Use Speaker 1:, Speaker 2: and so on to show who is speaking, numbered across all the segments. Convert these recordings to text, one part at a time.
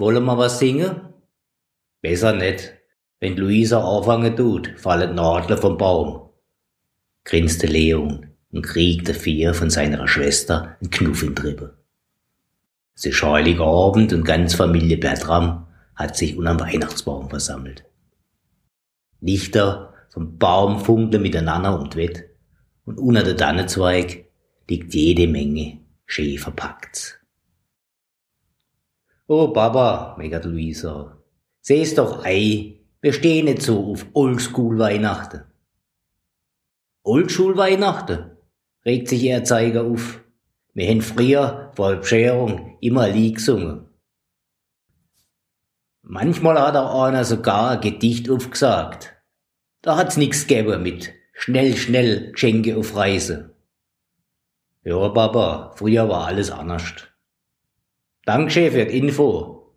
Speaker 1: Wollen wir was singen? Besser nicht. Wenn Luisa anfangen tut, fallen Nadeln vom Baum. Grinste Leon und kriegte vier von seiner Schwester einen Knuff in Trippe. Es ist Heiligabend und ganz Familie Bertram hat sich unterm Weihnachtsbaum versammelt. Lichter vom Baum funkeln miteinander und wett und unter der Tannenzweig liegt jede Menge schön verpackt. Oh Papa, meckert Luisa, seh's doch ei, wir stehen nicht so auf Oldschool-Weihnachten. Oldschool-Weihnachten? regt sich ihr Zeiger auf. Wir haben früher vor der Bescherung immer Lied gesungen. Manchmal hat auch einer sogar ein Gedicht aufgesagt. Da hat's nix gegeben mit schnell, schnell Geschenke auf Reise. Ja, Papa, früher war alles anders. Dankeschön für die Info.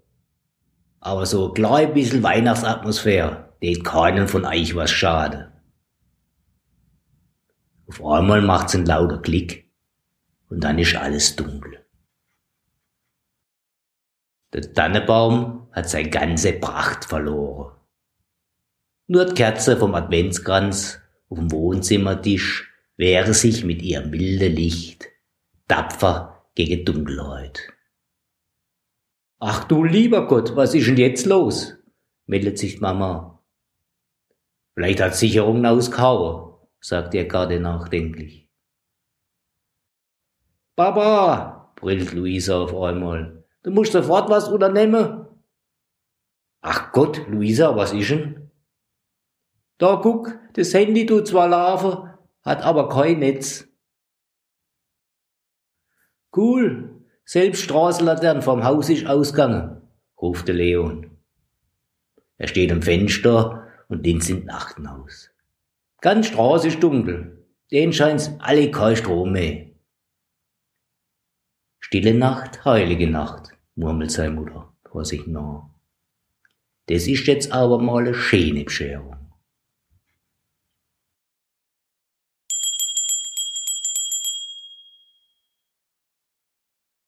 Speaker 1: Aber so ein klein bisschen Weihnachtsatmosphäre, geht keinen von euch was schade. Auf einmal macht's einen lauter Klick und dann ist alles dunkel. Der Tannenbaum hat seine ganze Pracht verloren. Nur die Kerze vom Adventskranz auf dem Wohnzimmertisch wehre sich mit ihrem milden Licht tapfer gegen Dunkelheit. Ach du lieber Gott, was ist denn jetzt los? meldet sich Mama. Vielleicht hat Sicherungen ausgehauen, sagt er gerade nachdenklich. Papa, brüllt Luisa auf einmal, du musst sofort was unternehmen. Ach Gott, Luisa, was ist denn? Da guck, das Handy tut zwar laufen, hat aber kein Netz. Cool, selbst Straßenlatern vom Haus ist ausgegangen, ruft der Leon. Er steht am Fenster und den sind Nachten aus. Ganz Straße ist dunkel, den scheint's alle kein Strom mehr. Stille Nacht, heilige Nacht, murmelt seine Mutter vor sich nach. Das ist jetzt aber mal eine schöne Bescherung.